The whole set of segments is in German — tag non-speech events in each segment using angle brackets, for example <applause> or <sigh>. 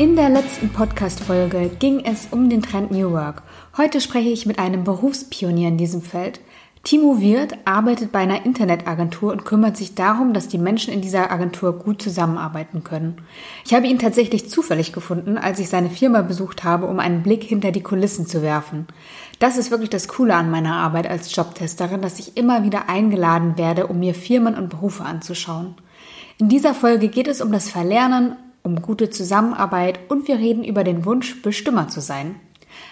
In der letzten Podcast-Folge ging es um den Trend New Work. Heute spreche ich mit einem Berufspionier in diesem Feld. Timo Wirth arbeitet bei einer Internetagentur und kümmert sich darum, dass die Menschen in dieser Agentur gut zusammenarbeiten können. Ich habe ihn tatsächlich zufällig gefunden, als ich seine Firma besucht habe, um einen Blick hinter die Kulissen zu werfen. Das ist wirklich das Coole an meiner Arbeit als Jobtesterin, dass ich immer wieder eingeladen werde, um mir Firmen und Berufe anzuschauen. In dieser Folge geht es um das Verlernen, um gute Zusammenarbeit und wir reden über den Wunsch, Bestimmer zu sein.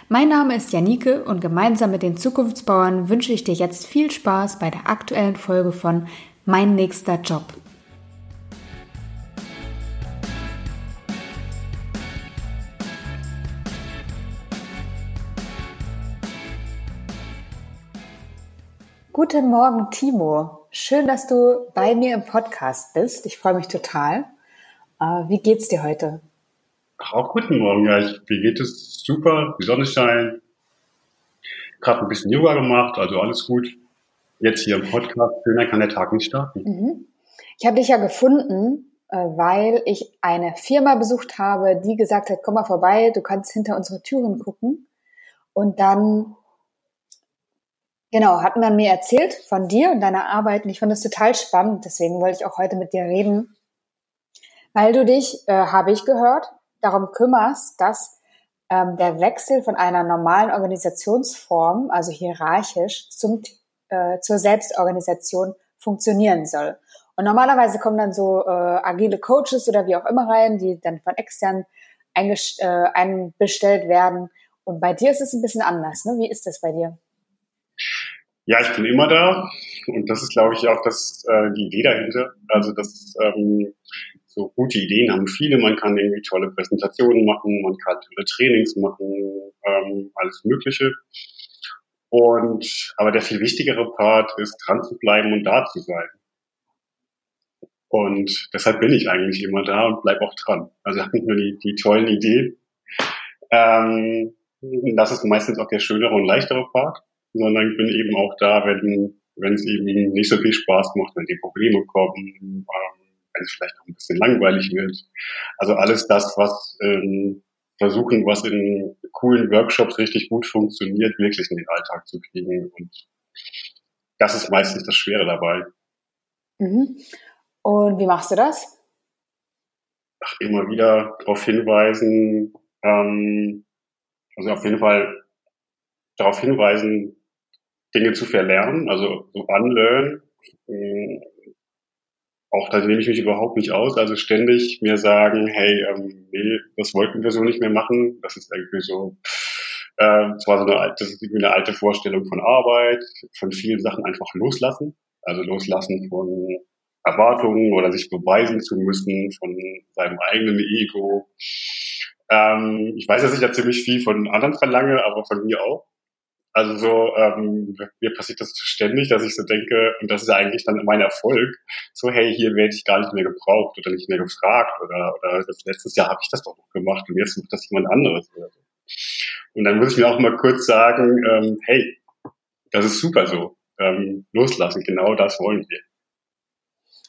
Mein Name ist Janike und gemeinsam mit den Zukunftsbauern wünsche ich dir jetzt viel Spaß bei der aktuellen Folge von Mein nächster Job. Guten Morgen, Timo. Schön, dass du bei mir im Podcast bist. Ich freue mich total. Äh, wie geht's dir heute? Auch guten Morgen, ja, ich, mir geht es super, die Sonne scheint, gerade ein bisschen Yoga gemacht, also alles gut. Jetzt hier im Podcast, schöner kann der Tag nicht starten. Mhm. Ich habe dich ja gefunden, äh, weil ich eine Firma besucht habe, die gesagt hat, komm mal vorbei, du kannst hinter unsere Türen gucken. Und dann, genau, hat man mir erzählt von dir und deiner Arbeit und ich fand das total spannend. Deswegen wollte ich auch heute mit dir reden, weil du dich, äh, habe ich gehört, darum kümmerst, dass ähm, der Wechsel von einer normalen Organisationsform, also hierarchisch, zum, äh, zur Selbstorganisation funktionieren soll. Und normalerweise kommen dann so äh, agile Coaches oder wie auch immer rein, die dann von extern äh, einbestellt werden. Und bei dir ist es ein bisschen anders. Ne? Wie ist das bei dir? Ja, ich bin immer da und das ist, glaube ich, auch das, äh, die Idee dahinter. Also, dass ähm, so gute Ideen haben viele. Man kann irgendwie tolle Präsentationen machen, man kann tolle Trainings machen, ähm, alles Mögliche. Und aber der viel wichtigere Part ist, dran zu bleiben und da zu sein. Und deshalb bin ich eigentlich immer da und bleib auch dran. Also <laughs> habe nicht nur die, die tollen Ideen. Ähm, das ist meistens auch der schönere und leichtere Part, sondern ich bin eben auch da, wenn wenn es eben nicht so viel Spaß macht, wenn die Probleme kommen, ähm, es vielleicht auch ein bisschen langweilig wird. Also alles das, was ähm, versuchen, was in coolen Workshops richtig gut funktioniert, wirklich in den Alltag zu kriegen. Und das ist meistens das Schwere dabei. Mhm. Und wie machst du das? Ach, immer wieder darauf hinweisen, ähm, also auf jeden Fall darauf hinweisen, Dinge zu verlernen, also so unlearn, auch da nehme ich mich überhaupt nicht aus. Also ständig mir sagen, hey, ähm, nee, das wollten wir so nicht mehr machen. Das ist irgendwie so, äh, zwar so eine alte, das ist irgendwie eine alte Vorstellung von Arbeit, von vielen Sachen einfach loslassen. Also loslassen von Erwartungen oder sich beweisen zu müssen von seinem eigenen Ego. Ähm, ich weiß, dass ich ja ziemlich viel von anderen verlange, aber von mir auch. Also so, ähm, mir passiert das ständig, dass ich so denke, und das ist ja eigentlich dann mein Erfolg, so, hey, hier werde ich gar nicht mehr gebraucht oder nicht mehr gefragt oder, oder das letztes Jahr habe ich das doch noch gemacht und jetzt macht das jemand anderes. Oder so. Und dann muss ich mir auch mal kurz sagen, ähm, hey, das ist super so. Ähm, loslassen, genau das wollen wir.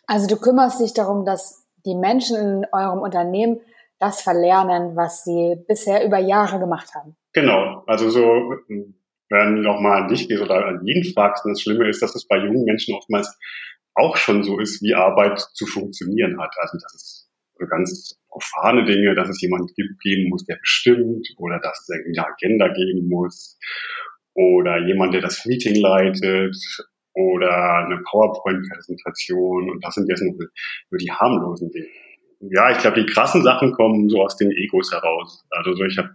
Also du kümmerst dich darum, dass die Menschen in eurem Unternehmen das verlernen, was sie bisher über Jahre gemacht haben. Genau, also so wenn du mal an dich gehst oder an jeden fragst, und das Schlimme ist, dass es bei jungen Menschen oftmals auch schon so ist, wie Arbeit zu funktionieren hat. Also das ist so ganz profane Dinge, dass es jemand geben muss, der bestimmt, oder dass es irgendwie eine Agenda geben muss, oder jemand, der das Meeting leitet, oder eine PowerPoint-Präsentation. Und das sind jetzt nur, nur die harmlosen Dinge. Ja, ich glaube, die krassen Sachen kommen so aus den Egos heraus. Also so, ich habe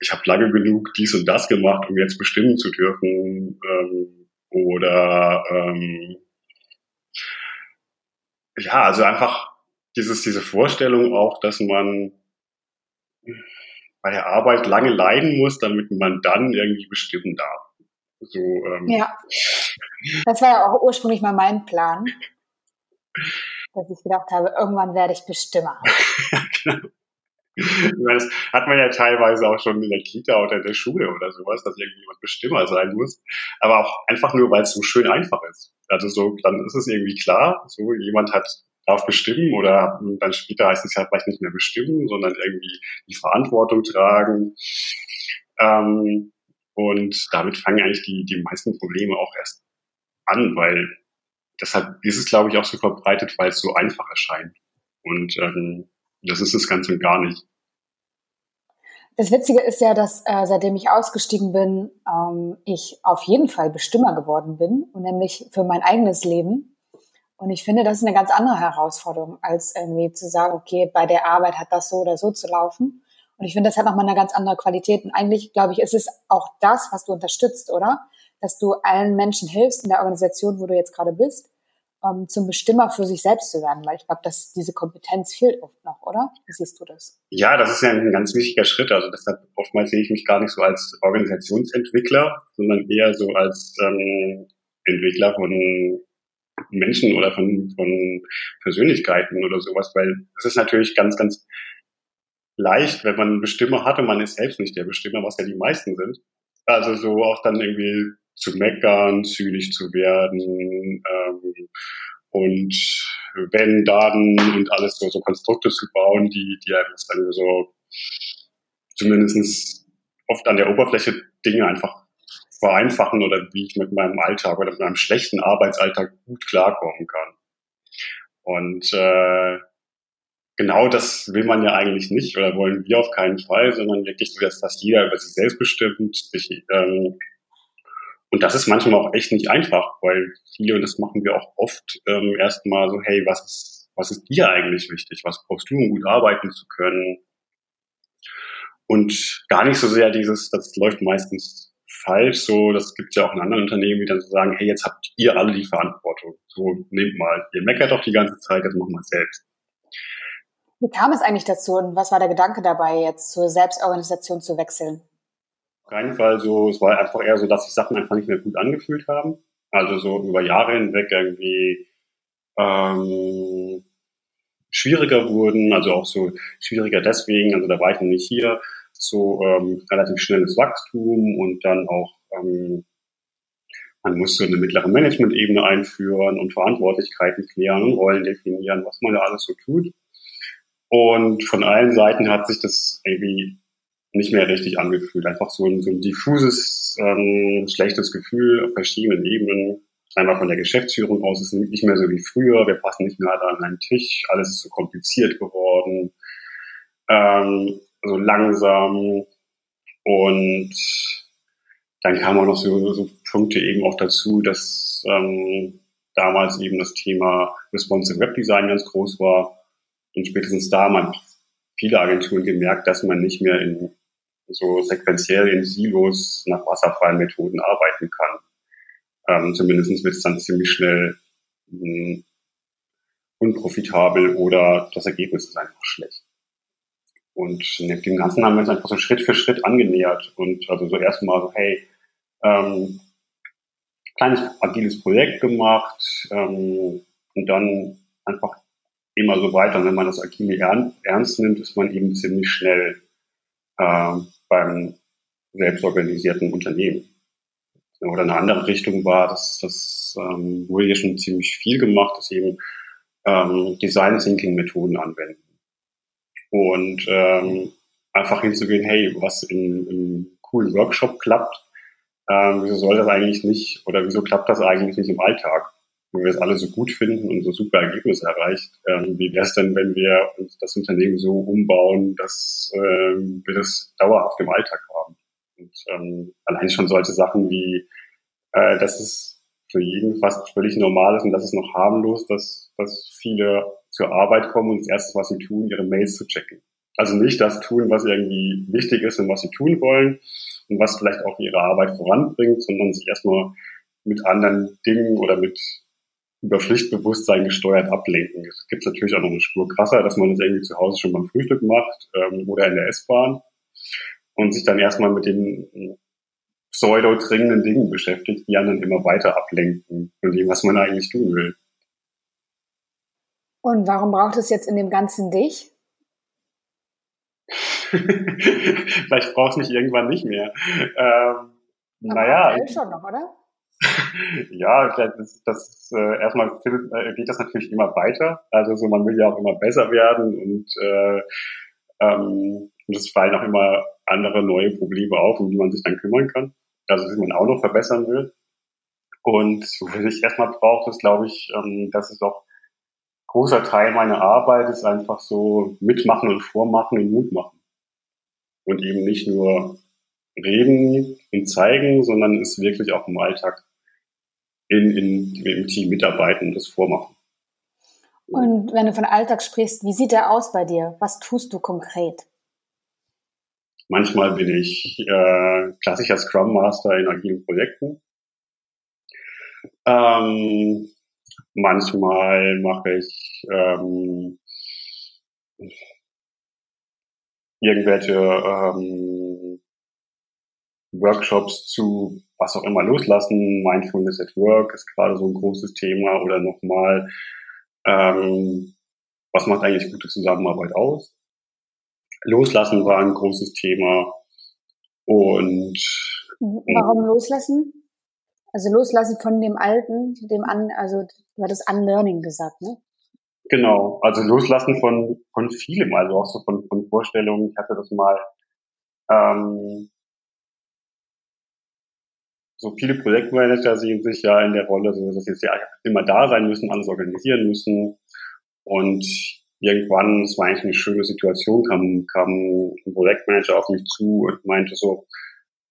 ich habe lange genug dies und das gemacht, um jetzt bestimmen zu dürfen. Ähm, oder ähm, ja, also einfach dieses, diese Vorstellung auch, dass man bei der Arbeit lange leiden muss, damit man dann irgendwie bestimmen darf. So, ähm, ja, das war ja auch ursprünglich mal mein Plan, dass ich gedacht habe, irgendwann werde ich Bestimmer. ja, <laughs> <laughs> genau. Das hat man ja teilweise auch schon in der Kita oder in der Schule oder sowas, dass irgendjemand Bestimmer sein muss. Aber auch einfach nur, weil es so schön einfach ist. Also so, dann ist es irgendwie klar, so jemand hat darf bestimmen oder dann später heißt es ja vielleicht nicht mehr bestimmen, sondern irgendwie die Verantwortung tragen. Ähm, und damit fangen eigentlich die, die meisten Probleme auch erst an, weil deshalb ist es, glaube ich, auch so verbreitet, weil es so einfach erscheint. Und ähm, das ist es ganz und gar nicht. Das Witzige ist ja, dass äh, seitdem ich ausgestiegen bin, ähm, ich auf jeden Fall Bestimmer geworden bin und nämlich für mein eigenes Leben. Und ich finde, das ist eine ganz andere Herausforderung, als irgendwie zu sagen, okay, bei der Arbeit hat das so oder so zu laufen. Und ich finde, das hat nochmal eine ganz andere Qualität. Und eigentlich, glaube ich, ist es auch das, was du unterstützt, oder? Dass du allen Menschen hilfst in der Organisation, wo du jetzt gerade bist, ähm, zum Bestimmer für sich selbst zu werden. Weil ich glaube, dass diese Kompetenz fehlt oft noch, oder? Wie siehst du das? Ja, das ist ja ein ganz wichtiger Schritt. Also deshalb oftmals sehe ich mich gar nicht so als Organisationsentwickler, sondern eher so als ähm, Entwickler von Menschen oder von, von Persönlichkeiten oder sowas, weil es ist natürlich ganz, ganz leicht, wenn man einen Bestimmer hat und man ist selbst nicht der Bestimmer, was ja die meisten sind. Also so auch dann irgendwie zu meckern, zynisch zu werden ähm, und wenn, dann und alles so, so Konstrukte zu bauen, die, die das dann so zumindestens oft an der Oberfläche Dinge einfach vereinfachen oder wie ich mit meinem Alltag oder mit meinem schlechten Arbeitsalltag gut klarkommen kann. Und äh, genau das will man ja eigentlich nicht oder wollen wir auf keinen Fall, sondern wirklich so, dass fast jeder über sich selbst bestimmt. Sich, ähm, und das ist manchmal auch echt nicht einfach, weil viele, und das machen wir auch oft, ähm, erstmal so, hey, was ist, was ist dir eigentlich wichtig? Was brauchst du, um gut arbeiten zu können? Und gar nicht so sehr dieses, das läuft meistens falsch, so, das gibt es ja auch in anderen Unternehmen, die dann so sagen, hey, jetzt habt ihr alle die Verantwortung. So, nehmt mal, ihr meckert doch die ganze Zeit, jetzt machen wir selbst. Wie kam es eigentlich dazu und was war der Gedanke dabei, jetzt zur Selbstorganisation zu wechseln? Keinen Fall so, es war einfach eher so, dass sich Sachen einfach nicht mehr gut angefühlt haben. Also so über Jahre hinweg irgendwie ähm, schwieriger wurden, also auch so schwieriger deswegen, also da war ich noch nicht hier, so ähm, relativ schnelles Wachstum und dann auch ähm, man muss so eine mittlere Management-Ebene einführen und Verantwortlichkeiten klären und Rollen definieren, was man da alles so tut. Und von allen Seiten hat sich das irgendwie nicht mehr richtig angefühlt. Einfach so ein, so ein diffuses, ähm, schlechtes Gefühl auf verschiedenen Ebenen. Einmal von der Geschäftsführung aus ist nicht mehr so wie früher. Wir passen nicht mehr alle an einen Tisch. Alles ist so kompliziert geworden. Ähm, so langsam. Und dann kamen auch noch so, so Punkte eben auch dazu, dass ähm, damals eben das Thema Responsive Web Design ganz groß war und spätestens da haben viele Agenturen gemerkt, dass man nicht mehr in so sequenziell in Silos nach wasserfreien Methoden arbeiten kann. Ähm, zumindest wird es dann ziemlich schnell mh, hm, unprofitabel oder das Ergebnis ist einfach schlecht. Und dem Ganzen haben wir uns einfach so Schritt für Schritt angenähert und also so erstmal so, hey, ähm, kleines agiles Projekt gemacht ähm, und dann einfach immer so weiter. Und wenn man das Agile ernst nimmt, ist man eben ziemlich schnell äh, beim selbstorganisierten Unternehmen. Oder eine andere Richtung war, dass das ähm, wurde hier schon ziemlich viel gemacht, dass eben ähm, Design Thinking Methoden anwenden. Und ähm, einfach hinzugehen, hey, was in, in coolen Workshop klappt, ähm, wieso soll das eigentlich nicht oder wieso klappt das eigentlich nicht im Alltag? Wenn wir es alle so gut finden und so super Ergebnisse erreicht, ähm, wie wäre es denn, wenn wir uns das Unternehmen so umbauen, dass ähm, wir das dauerhaft im Alltag haben? Und ähm, allein schon solche Sachen wie, äh, dass es für jeden fast völlig normal ist und das ist noch harmlos, dass, dass viele zur Arbeit kommen und das Erste, was sie tun, ihre Mails zu checken. Also nicht das tun, was irgendwie wichtig ist und was sie tun wollen und was vielleicht auch ihre Arbeit voranbringt, sondern sich erstmal mit anderen Dingen oder mit über Pflichtbewusstsein gesteuert ablenken. Es gibt natürlich auch noch eine Spur krasser, dass man das irgendwie zu Hause schon beim Frühstück macht ähm, oder in der S-Bahn und sich dann erstmal mit den pseudo-dringenden Dingen beschäftigt, die anderen immer weiter ablenken von dem, was man eigentlich tun will. Und warum braucht es jetzt in dem Ganzen dich? <laughs> Vielleicht braucht es mich irgendwann nicht mehr. Ähm, naja. schon noch, oder? Ja, das, das äh, erstmal äh, geht das natürlich immer weiter. Also so man will ja auch immer besser werden und äh, ähm, und es fallen auch immer andere neue Probleme auf, um die man sich dann kümmern kann. Also die man auch noch verbessern will. Und was ich erstmal brauche, ist, glaube ich, ähm, dass es auch großer Teil meiner Arbeit ist einfach so mitmachen und vormachen und Mut machen. Und eben nicht nur reden und zeigen, sondern es wirklich auch im Alltag in, in, im Team mitarbeiten und das vormachen. Und wenn du von Alltag sprichst, wie sieht der aus bei dir? Was tust du konkret? Manchmal bin ich äh, klassischer Scrum Master in agilen Projekten. Ähm, manchmal mache ich ähm, irgendwelche ähm, Workshops zu was auch immer loslassen. Mindfulness at Work ist gerade so ein großes Thema oder nochmal, ähm, was macht eigentlich gute Zusammenarbeit aus? Loslassen war ein großes Thema und warum loslassen? Also loslassen von dem Alten, dem an, also du hattest Unlearning gesagt, ne? Genau, also loslassen von von vielem, also auch so von von Vorstellungen. Ich hatte das mal ähm, so viele Projektmanager sehen sich ja in der Rolle, so dass sie jetzt immer da sein müssen, alles organisieren müssen. Und irgendwann, es war eigentlich eine schöne Situation, kam, kam ein Projektmanager auf mich zu und meinte so,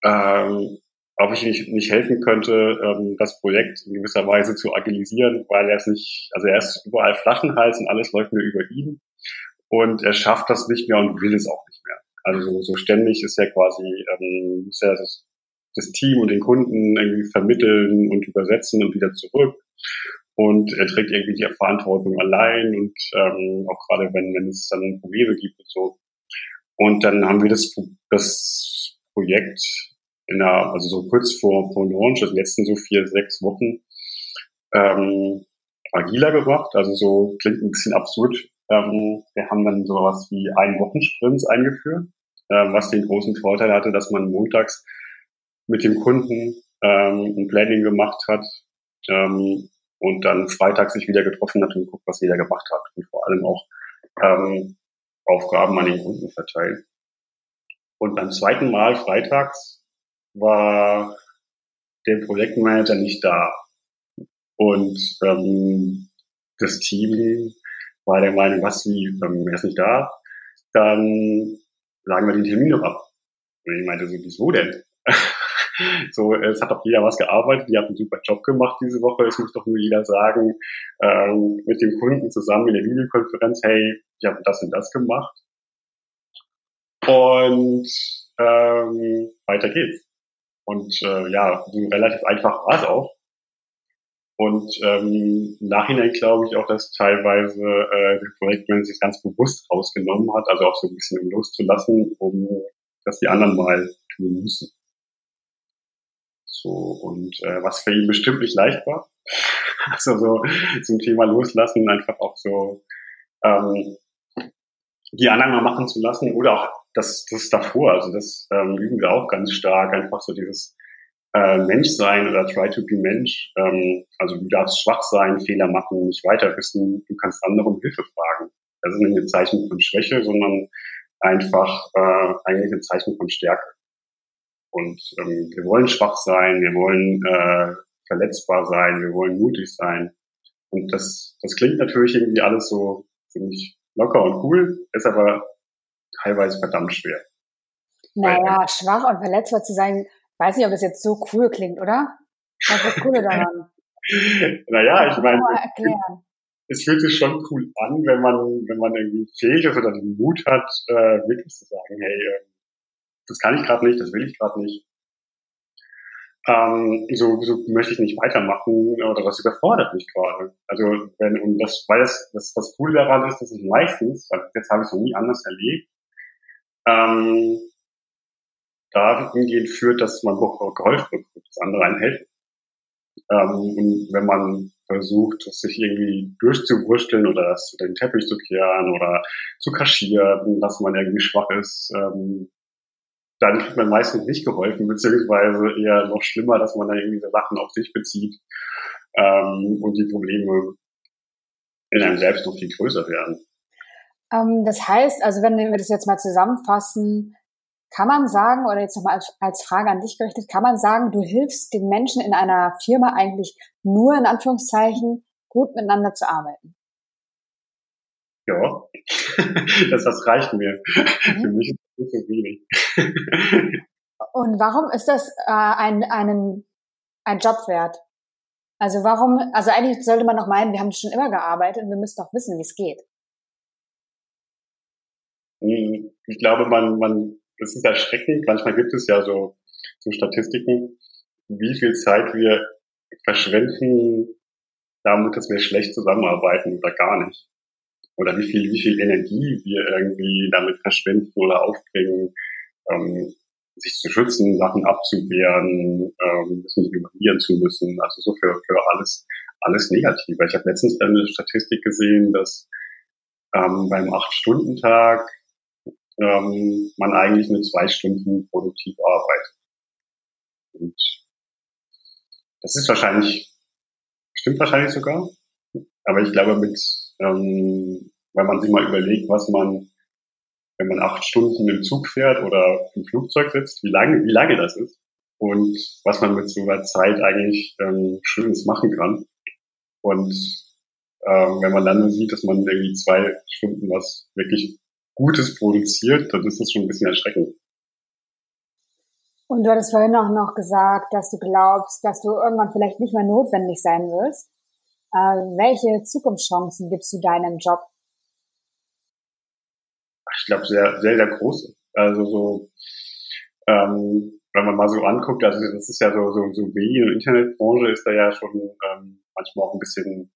ähm, ob ich nicht, nicht helfen könnte, ähm, das Projekt in gewisser Weise zu agilisieren, weil er es nicht, also er ist überall Flaschenhals und alles läuft nur über ihn und er schafft das nicht mehr und will es auch nicht mehr. Also so, so ständig ist er quasi, ähm, muss er das das Team und den Kunden irgendwie vermitteln und übersetzen und wieder zurück. Und er trägt irgendwie die Verantwortung allein und ähm, auch gerade wenn, wenn es dann Probleme gibt und so. Und dann haben wir das, das Projekt in der, also so kurz vor, vor Launch, also letzten so vier, sechs Wochen, ähm, agiler gemacht. Also so klingt ein bisschen absurd. Ähm, wir haben dann sowas wie ein Wochensprints eingeführt, äh, was den großen Vorteil hatte, dass man montags mit dem Kunden ähm, ein Planning gemacht hat ähm, und dann Freitag sich wieder getroffen hat und geguckt, was jeder gemacht hat und vor allem auch ähm, Aufgaben an den Kunden verteilt. Und beim zweiten Mal freitags war der Projektmanager nicht da. Und ähm, das Team war der Meinung, was, wie, ähm, er ist nicht da, dann sagen wir den Termin noch ab. Und ich meinte so, wieso denn? <laughs> So, es hat doch jeder was gearbeitet, die hat einen super Job gemacht diese Woche. Es muss doch nur jeder sagen, ähm, mit dem Kunden zusammen in der Videokonferenz, hey, ich habe das und das gemacht. Und ähm, weiter geht's. Und äh, ja, so relativ einfach war es auch. Und ähm, im Nachhinein glaube ich auch, dass teilweise äh, der Projektmanager sich ganz bewusst rausgenommen hat, also auch so ein bisschen loszulassen, um dass die anderen mal tun müssen. So, und äh, was für ihn bestimmt nicht leicht war. <laughs> Also so zum Thema loslassen, einfach auch so ähm, die anderen mal machen zu lassen oder auch das, das davor, also das ähm, üben wir auch ganz stark, einfach so dieses äh, Menschsein oder try to be Mensch. Ähm, also du darfst schwach sein, Fehler machen, nicht weiter wissen, du kannst andere um Hilfe fragen. Das ist nicht ein Zeichen von Schwäche, sondern einfach äh, eigentlich ein Zeichen von Stärke. Und ähm, wir wollen schwach sein, wir wollen äh, verletzbar sein, wir wollen mutig sein. Und das, das klingt natürlich irgendwie alles so ziemlich locker und cool, ist aber teilweise verdammt schwer. Naja, Weil, schwach und verletzbar zu sein, weiß nicht, ob das jetzt so cool klingt, oder? Was ist das Coole daran? <laughs> naja, ich meine, es fühlt sich schon cool an, wenn man, wenn man irgendwie fähig ist oder den Mut hat, äh, wirklich zu sagen, hey, äh, das kann ich gerade nicht, das will ich gerade nicht. Ähm, so, so möchte ich nicht weitermachen oder das überfordert mich gerade. Also wenn und das, weil das, das das Coole daran ist, dass ich meistens, weil jetzt habe ich es noch nie anders erlebt, ähm, da hingehend führt, dass man auch geholfen wird, dass andere einen helfen. Ähm, und wenn man versucht, sich irgendwie durchzuwursteln oder das, den Teppich zu kehren oder zu kaschieren, dass man irgendwie schwach ist, ähm, dann kriegt man meistens nicht geholfen, beziehungsweise eher noch schlimmer, dass man dann irgendwie so Sachen auf sich bezieht ähm, und die Probleme in einem selbst noch viel größer werden. Ähm, das heißt, also wenn wir das jetzt mal zusammenfassen, kann man sagen, oder jetzt nochmal als, als Frage an dich gerichtet, kann man sagen, du hilfst den Menschen in einer Firma eigentlich nur in Anführungszeichen gut miteinander zu arbeiten? Ja, <laughs> das, das reicht mir. Mhm. Für mich ist so wenig. Und warum ist das äh, ein, einen, ein Job wert? Also warum, also eigentlich sollte man doch meinen, wir haben schon immer gearbeitet und wir müssen doch wissen, wie es geht. Hm, ich glaube, man, man, das ist erschreckend. Manchmal gibt es ja so, so Statistiken, wie viel Zeit wir verschwenden damit, dass wir schlecht zusammenarbeiten oder gar nicht oder wie viel, wie viel Energie wir irgendwie damit verschwenden oder aufbringen, ähm, sich zu schützen, Sachen abzuwehren, ähm, nicht evaluieren zu müssen. Also so für, für alles, alles negativ. Ich habe letztens eine Statistik gesehen, dass ähm, beim Acht-Stunden-Tag ähm, man eigentlich mit zwei Stunden produktiv arbeitet. Und das ist wahrscheinlich, stimmt wahrscheinlich sogar, aber ich glaube mit ähm, wenn man sich mal überlegt, was man, wenn man acht Stunden im Zug fährt oder im Flugzeug sitzt, wie lange, wie lange das ist und was man mit so einer Zeit eigentlich ähm, Schönes machen kann. Und ähm, wenn man dann sieht, dass man irgendwie zwei Stunden was wirklich Gutes produziert, dann ist das schon ein bisschen erschreckend. Und du hattest vorhin auch noch gesagt, dass du glaubst, dass du irgendwann vielleicht nicht mehr notwendig sein wirst. Äh, welche Zukunftschancen gibst du deinem Job? Ich glaube, sehr, sehr, sehr große. Also so, ähm, wenn man mal so anguckt, also das ist ja so, so, so Medien- und Internetbranche ist da ja schon ähm, manchmal auch ein bisschen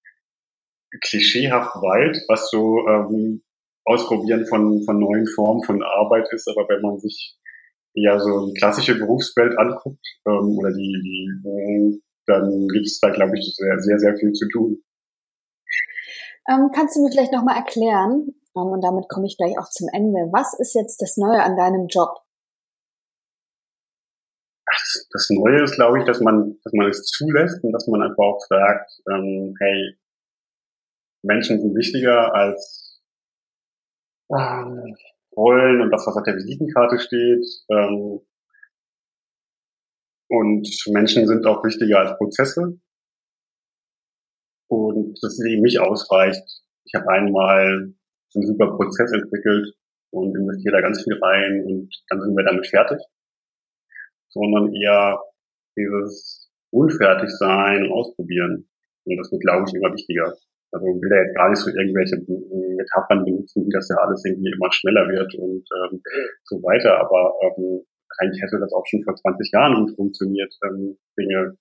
klischeehaft weit, was so ähm, Ausprobieren von, von neuen Formen von Arbeit ist. Aber wenn man sich ja so die klassische Berufswelt anguckt ähm, oder die, die dann gibt es da, glaube ich, sehr, sehr, sehr viel zu tun. Ähm, kannst du mir vielleicht nochmal erklären, ähm, und damit komme ich gleich auch zum Ende, was ist jetzt das Neue an deinem Job? Das Neue ist, glaube ich, dass man, dass man es zulässt und dass man einfach auch sagt, ähm, hey, Menschen sind wichtiger als ähm, Rollen und das, was auf der Visitenkarte steht. Ähm, und Menschen sind auch wichtiger als Prozesse. Und dass es eben nicht ausreicht. Ich habe einmal einen super Prozess entwickelt und investiere da ganz viel rein und dann sind wir damit fertig. Sondern eher dieses unfertig sein und ausprobieren. Und das wird, glaube ich, immer wichtiger. Also will da jetzt gar nicht so irgendwelche Metaphern benutzen, wie das ja alles irgendwie immer schneller wird und ähm, so weiter. Aber ähm, eigentlich hätte das auch schon vor 20 Jahren gut funktioniert, ähm, Dinge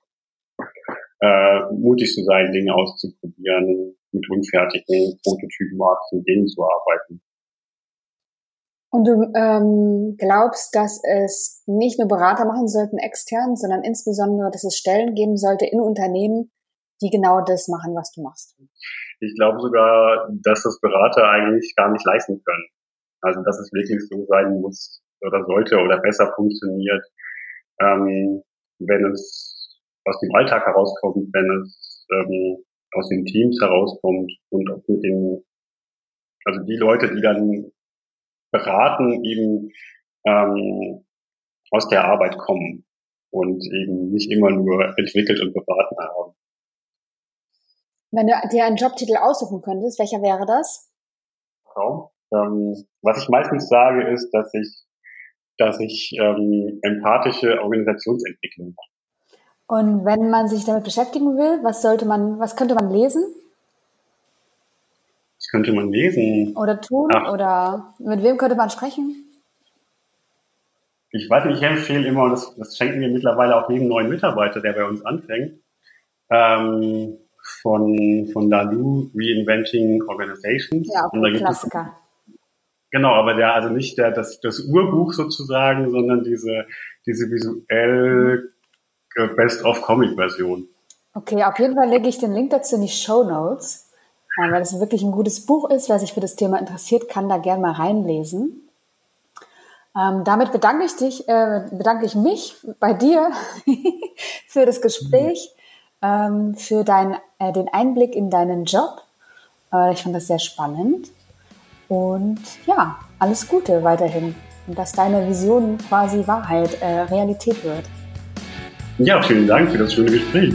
äh, mutig zu sein, Dinge auszuprobieren, mit unfertigen, prototypenartigen Dingen zu arbeiten. Und du ähm, glaubst, dass es nicht nur Berater machen sollten extern, sondern insbesondere, dass es Stellen geben sollte in Unternehmen, die genau das machen, was du machst? Ich glaube sogar, dass das Berater eigentlich gar nicht leisten können. Also dass es wirklich so sein muss, oder sollte oder besser funktioniert, ähm, wenn es aus dem Alltag herauskommt, wenn es ähm, aus den Teams herauskommt und auch mit den, also die Leute, die dann beraten, eben ähm, aus der Arbeit kommen und eben nicht immer nur entwickelt und beraten haben. Wenn du dir einen Jobtitel aussuchen könntest, welcher wäre das? Genau. Ähm, was ich meistens sage, ist, dass ich dass ich ähm, empathische Organisationsentwicklung mache. Und wenn man sich damit beschäftigen will, was sollte man, was könnte man lesen? Was könnte man lesen? Oder tun? Ach. Oder mit wem könnte man sprechen? Ich weiß nicht, ich empfehle immer, und das, das schenken wir mittlerweile auch jedem neuen Mitarbeiter, der bei uns anfängt, ähm, von, von Lalu Reinventing Organizations. Ja, auch ein Klassiker. Genau, aber der, also nicht der, das, das Urbuch sozusagen, sondern diese, diese visuell Best-of-Comic-Version. Okay, auf jeden Fall lege ich den Link dazu in die Show Notes, weil das wirklich ein gutes Buch ist. Wer sich für das Thema interessiert, kann da gerne mal reinlesen. Ähm, damit bedanke ich dich, äh, bedanke ich mich bei dir <laughs> für das Gespräch, ähm, für dein, äh, den Einblick in deinen Job. Äh, ich fand das sehr spannend. Und ja, alles Gute weiterhin. Und dass deine Vision quasi Wahrheit, äh, Realität wird. Ja, vielen Dank für das schöne Gespräch.